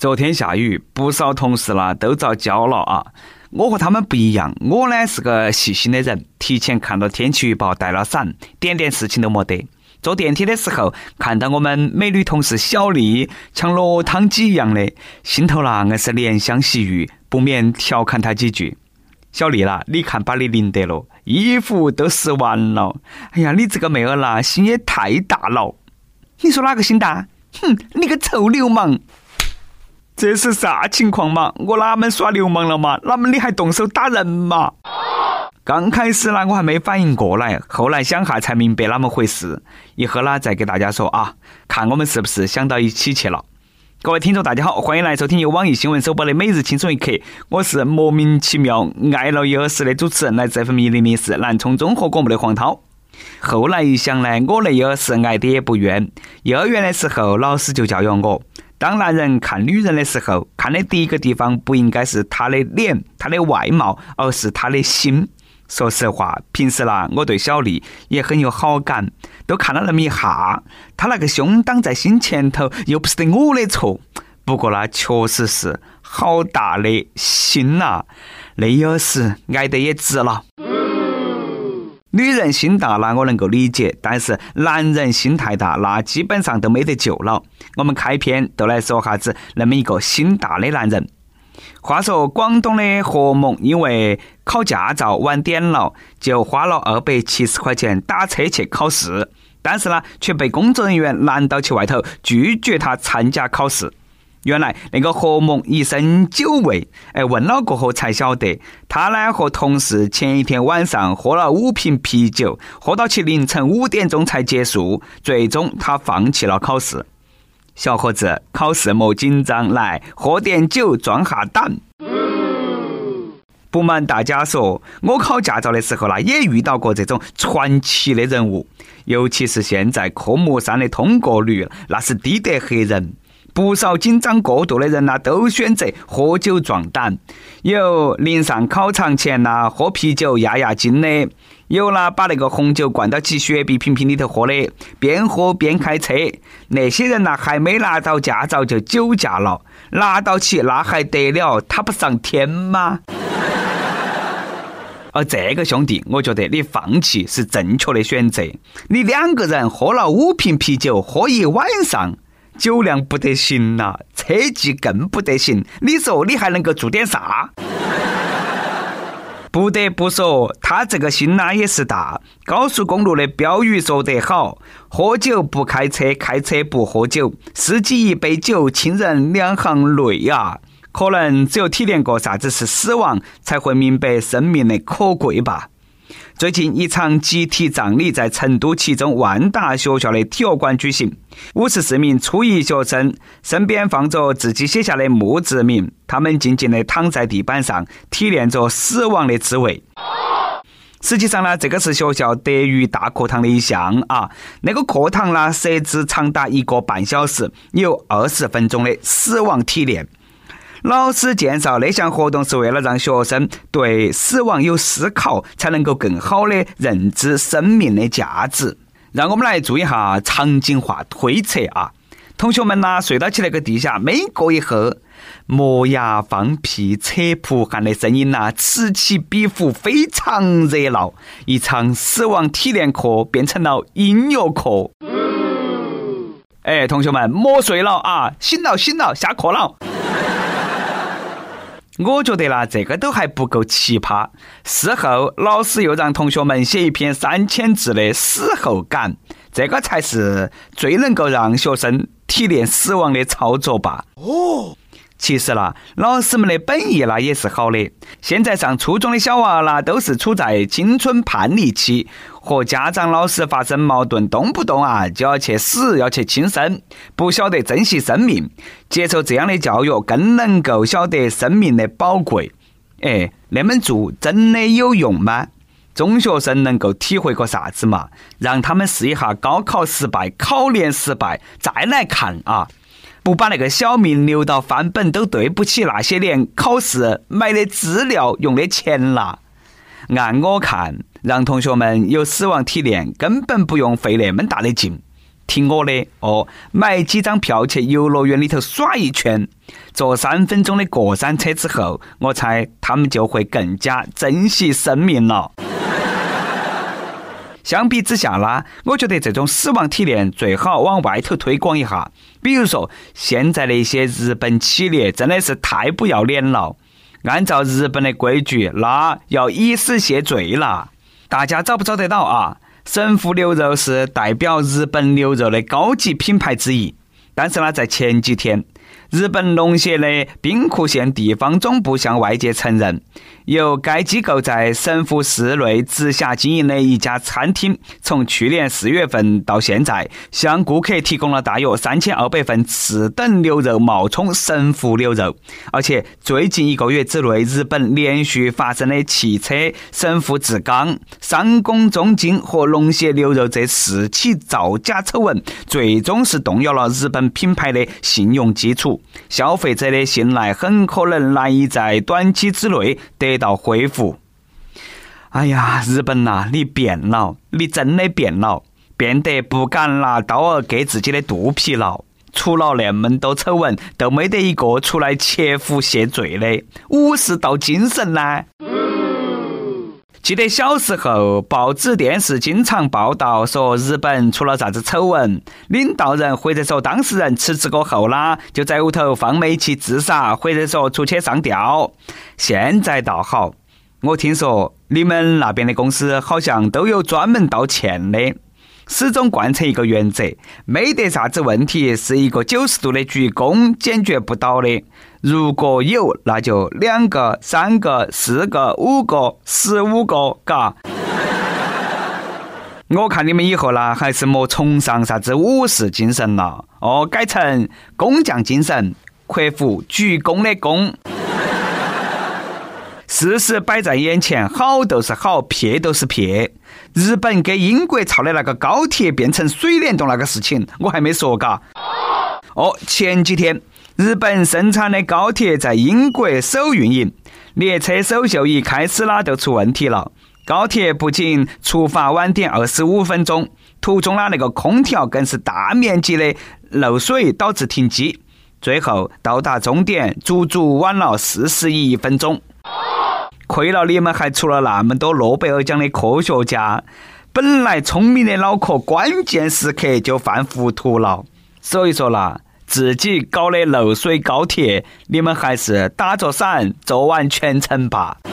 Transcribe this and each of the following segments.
昨天下雨，不少同事啦都遭浇了啊！我和他们不一样，我呢是个细心的人，提前看到天气预报，带了伞，点点事情都没得。坐电梯的时候，看到我们美女同事小丽像落汤鸡一样的，心头啦硬是怜香惜玉，不免调侃她几句：“小丽啦，你看把你淋得了，衣服都湿完了。哎呀，你这个妹儿啦，心也太大了。你说哪个心大？哼，你个臭流氓！”这是啥情况嘛？我哪门耍流氓了嘛？哪门你还动手打人嘛？刚开始呢，我还没反应过来，后来想下才明白哪么回事。一会呢，再给大家说啊，看我们是不是想到一起去了。各位听众，大家好，欢迎来收听由网易新闻首播的《每日轻松一刻》，我是莫名其妙爱了一耳屎的主持人，来自 FM 一零零四南充综合广播的黄涛。后来一想呢，我那一耳屎挨的也不冤。幼儿园的时候，老师就教育我。当男人看女人的时候，看的第一个地方不应该是她的脸、她的外貌，而是她的心。说实话，平时啦，我对小丽也很有好感，都看了那么一下，她那个胸挡在心前头，又不是得我的错。不过那确实是好大的心呐，那有时挨得也值了。女人心大，那我能够理解；但是男人心太大，那基本上都没得救了。我们开篇都来说哈子那么一个心大的男人。话说广东的何某因为考驾照晚点了，就花了二百七十块钱打车去考试，但是呢，却被工作人员拦到去外头，拒绝他参加考试。原来那个何某一身酒味，哎，问了过后才晓得，他呢和同事前一天晚上喝了五瓶啤酒，喝到起凌晨五点钟才结束，最终他放弃了考试。小伙子，考试莫紧张，来喝点酒壮下胆。不瞒大家说，我考驾照的时候呢，也遇到过这种传奇的人物，尤其是现在科目三的通过率那是低得吓人。不少紧张过度的人呐，都选择喝酒壮胆。有临上考场前呐，喝啤酒压压惊的；有啦，把那个红酒灌到起雪碧瓶瓶里头喝的，边喝边开车。那些人呐，还没拿到驾照就酒驾了，拿到起那还得了？他不上天吗？而这个兄弟，我觉得你放弃是正确的选择。你两个人喝了五瓶啤酒，喝一晚上。酒量不得行呐，车技更不得行。你说你还能够做点啥？不得不说，他这个心呐也是大。高速公路的标语说得好：“喝酒不开车，开车不喝酒。司机一杯酒，亲人两行泪啊！”可能只有体验过啥子是死亡，才会明白生命的可贵吧。最近一场集体葬礼在成都其中万达学校的体育馆举行，五十四名初一学生身边放着自己写下的墓志铭，他们静静地躺在地板上，体验着死亡的滋味。实际上呢，这个是学校德育大课堂的一项啊。那个课堂呢，设置长达一个半小时，有二十分钟的死亡体验。老师介绍那项活动是为了让学生对死亡有思考，才能够更好的认知生命的价值。让我们来做一下场景化推测啊！同学们呐，睡到起那个地下，每过一会，磨牙、放屁、扯蒲汗的声音呐，此起彼伏，非常热闹。一场死亡体验课变成了音乐课。哎，同学们，莫睡了啊！醒了，醒了，下课了。我觉得啦，这个都还不够奇葩。事后，老师又让同学们写一篇三千字的死后感，这个才是最能够让学生体验死亡的操作吧。哦。其实啦，老师们的本意啦也是好的。现在上初中的小娃啦，都是处在青春叛逆期，和家长、老师发生矛盾，动不动啊就要去死，要去轻生，不晓得珍惜生命。接受这样的教育，更能够晓得生命的宝贵。哎，那么做真的有用吗？中学生能够体会个啥子嘛？让他们试一下高考失败、考研失败，再来看啊。不把那个小命留到翻本，都对不起那些年考试买的资料用的钱了。按我看，让同学们有死亡体验，根本不用费那么大的劲。听我的哦，买几张票去游乐园里头耍一圈，坐三分钟的过山车之后，我猜他们就会更加珍惜生命了。相比之下呢，我觉得这种死亡体验最好往外头推广一下。比如说，现在的一些日本企业真的是太不要脸了。按照日本的规矩，那要以死谢罪了。大家找不找得到啊？神户牛肉是代表日本牛肉的高级品牌之一，但是呢，在前几天。日本龙协的兵库县地方总部向外界承认，由该机构在神户市内直辖经营的一家餐厅，从去年四月份到现在，向顾客提供了大约三千二百份次等牛肉冒充神户牛肉。而且最近一个月之内，日本连续发生的汽车神户制钢、三宫中金和龙协牛肉这四起造假丑闻，最终是动摇了日本品牌的信用基础。消费者的信赖很可能难以在短期之内得到恢复。哎呀，日本呐，你变了，你真的变了，变得不敢拿刀儿割自己的肚皮了。出了那么多丑闻，都没得一个出来切腹谢罪的，武士道精神呢？记得小时候，报纸、电视经常报道说日本出了啥子丑闻，领导人或者说当事人辞职过后啦，就在屋头放煤气自杀，或者说出去上吊。现在倒好，我听说你们那边的公司好像都有专门道歉的。始终贯彻一个原则：没得啥子问题是一个九十度的鞠躬解决不到的。如果有，那就两个、三个、四个、五个、十五个，嘎。我看你们以后呢，还是莫崇尚啥子武士精神了，哦，改成工匠精神，克服鞠躬的躬。事实摆在眼前，好都是好，撇都是撇。日本给英国造的那个高铁变成水帘洞那个事情，我还没说嘎。哦，前几天日本生产的高铁在英国首运营，列车首秀一开始啦就出问题了。高铁不仅出发晚点二十五分钟，途中啦那个空调更是大面积的漏水，导致停机。最后到达终点，足足晚了四十一分钟。亏了你们还出了那么多诺贝尔奖的科学家，本来聪明的脑壳，关键时刻就犯糊涂了。所以说啦，自己搞的漏水高铁，你们还是打着伞坐完全程吧。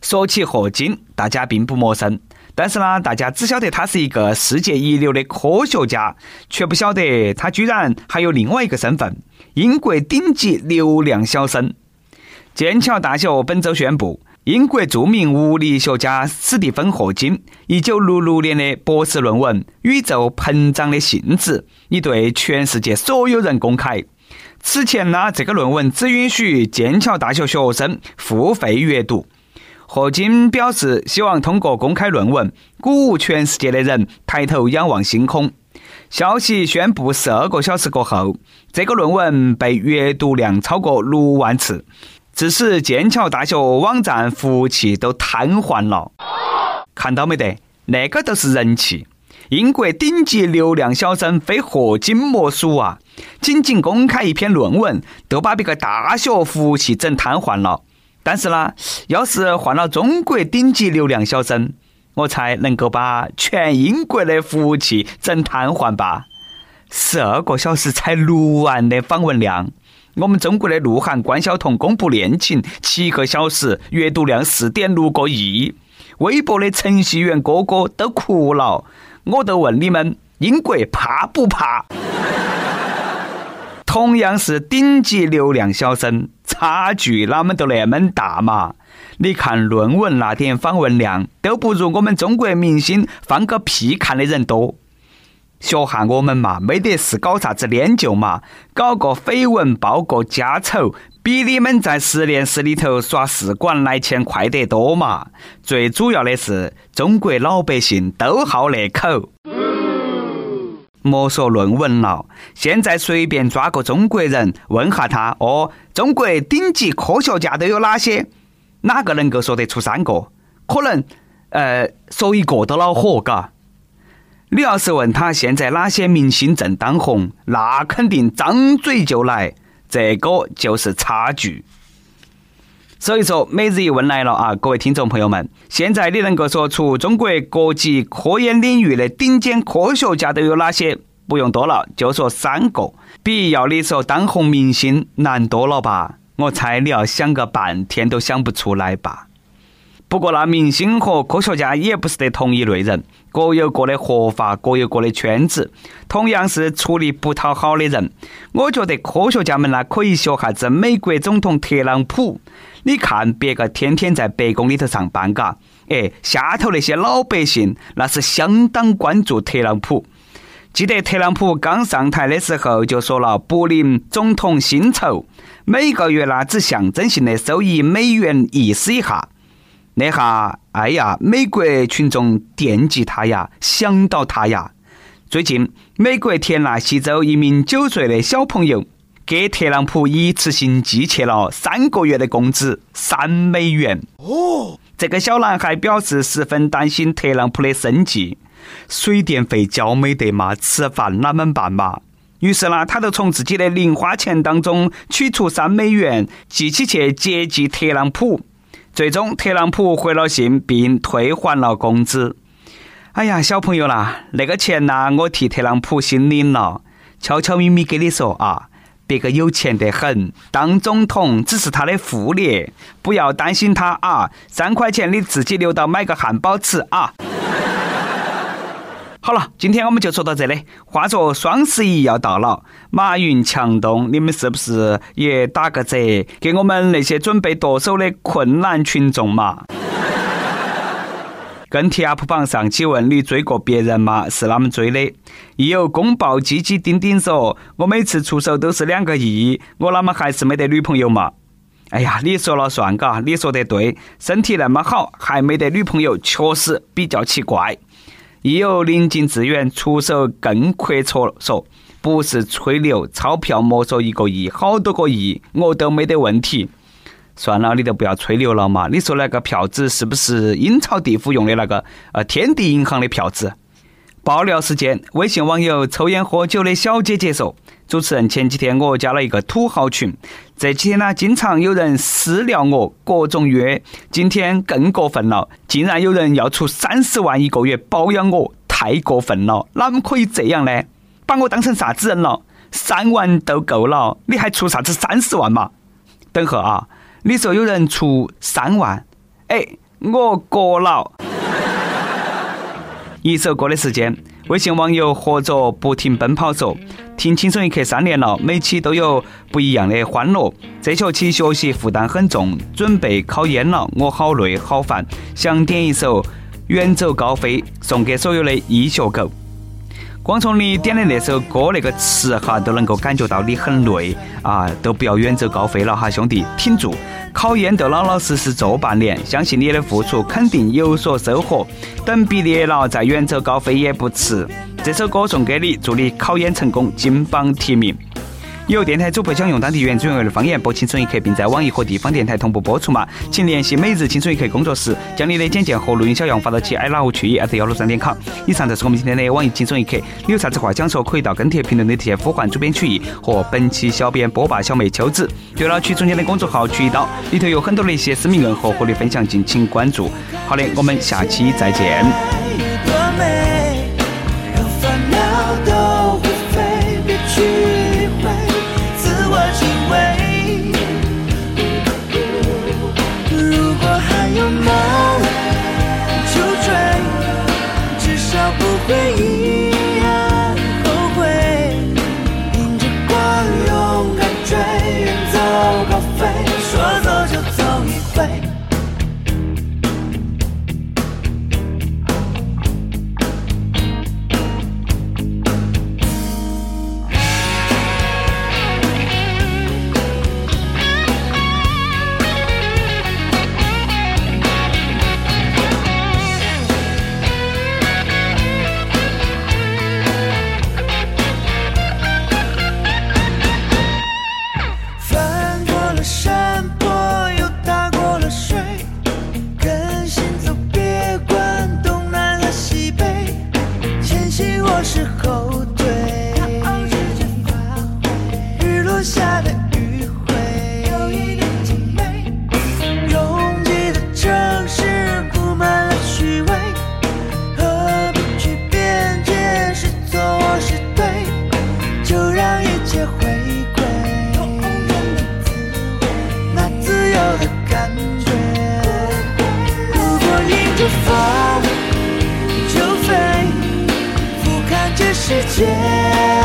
说起霍金，大家并不陌生，但是呢，大家只晓得他是一个世界一流的科学家，却不晓得他居然还有另外一个身份——英国顶级流量小生。剑桥大学本周宣布，英国著名物理学家史蒂芬·霍金1966年的博士论文《宇宙膨胀的性质》已对全世界所有人公开。此前呢，这个论文只允许剑桥大学学生付费阅读。霍金表示，希望通过公开论文，鼓舞全世界的人抬头仰望星空。消息宣布十二个小时过后，这个论文被阅读量超过六万次。致使剑桥大学网站服务器都瘫痪了，看到没得？那个都是人气，英国顶级流量小生非霍金莫属啊！仅仅公开一篇论文，都把别个大学服务器整瘫痪了。但是呢，要是换了中国顶级流量小生，我才能够把全英国的服务器整瘫痪吧？十二个小时才六万的访问量。我们中国的鹿晗、关晓彤公布恋情，七个小时阅读量四点六个亿，微博的程序员哥哥都哭了。我都问你们，英国怕不怕？同样是顶级流量小生，差距哪么都那么大嘛？你看论文那点访问量，都不如我们中国明星放个屁看的人多。学下我们嘛，没得事搞啥子研究嘛，搞个绯闻报个家丑，比你们在实验室里头耍试管来钱快得多嘛。最主要的是，中国老百姓都好那口。莫说论文了，现在随便抓个中国人，问下他哦，中国顶级科学家都有哪些？哪个能够说得出三个？可能，呃，说一个都恼火，嘎。你要是问他现在哪些明星正当红，那肯定张嘴就来，这个就是差距。所以说，每日一问来了啊，各位听众朋友们，现在你能够说出中国国际科研领域的顶尖科学家都有哪些？不用多了，就说三个，比要你说当红明星难多了吧？我猜你要想个半天都想不出来吧。不过，那明星和科学家也不是得同一类人，各有各的活法，各有各的圈子。同样是处理不讨好的人，我觉得科学家们呢可以学下子美国总统特朗普。你看别个天天在白宫里头上班，嘎，哎，下头那些老百姓那是相当关注特朗普。记得特朗普刚上台的时候就说了不领总统薪酬，每个月呢只象征性的收一美元意思一下。那下，哎呀，美国群众惦记他呀，想到他呀。最近，美国田纳西州一名九岁的小朋友给特朗普一次性寄去了三个月的工资三美元。哦，这个小男孩表示十分担心特朗普的生计，水电费交没得嘛，吃饭哪们办嘛？于是呢，他就从自己的零花钱当中取出三美元，寄起去接济特朗普。最终，特朗普回了信，并退还了工资。哎呀，小朋友啦，那个钱呐，我替特朗普心领了。悄悄咪咪给你说啊，别个有钱得很，当总统只是他的副业，不要担心他啊。三块钱你自己留到买个汉堡吃啊。好了，今天我们就说到这里。话说双十一要到了，马云强东，你们是不是也打个折，给我们那些准备剁手的困难群众嘛？跟帖 UP 榜上，请问你追过别人吗？是哪们追的？亦有公报鸡鸡丁丁说，我每次出手都是两个亿，我啷么还是没得女朋友嘛？哎呀，你说了算嘎，你说得对，身体那么好，还没得女朋友，确实比较奇怪。亦有临近致远出手更阔绰，说不是吹牛，钞票莫说一个亿，好多个亿我都没得问题。算了，你都不要吹牛了嘛。你说那个票子是不是阴曹地府用的那个呃天地银行的票子？爆料时间，微信网友抽烟喝酒的小姐姐说：“主持人，前几天我加了一个土豪群，这几天呢，经常有人私聊我，各种约。今天更过分了，竟然有人要出三十万一个月包养我，太过分了！哪么可以这样呢？把我当成啥子人了？三万都够了，你还出啥子三十万嘛？等会啊，你说有人出三万，哎，我过了。”一首歌的时间，微信网友合作不停奔跑说：“听轻松一刻三年了，每期都有不一样的欢乐。这学期学习负担很重，准备考研了，我好累好烦，想点一首《远走高飞》送给所有的医学狗。光从你点的那首歌那个词哈，都能够感觉到你很累啊，都不要远走高飞了哈，兄弟，挺住。”考研都老老实实做半年，相信你的付出肯定有所收获。等毕业了再远走高飞也不迟。这首歌送给你，祝你考研成功，金榜题名。有电台主播想用当地原汁原味的方言播《青春一刻》，并在网易和地方电台同步播出吗？请联系每日《青春一刻》工作室，将你的简介和录音小样发到其 i love 去一 at 幺六三点 com。以上就是我们今天的网易《青春一刻》，你有啥子话想说，可以到跟帖评论里提前呼唤主编曲艺和本期小编波霸小妹秋子。对了，曲中间的公众号曲一刀里头有很多的一些私密问和和你分享，敬请关注。好的，我们下期再见。世界。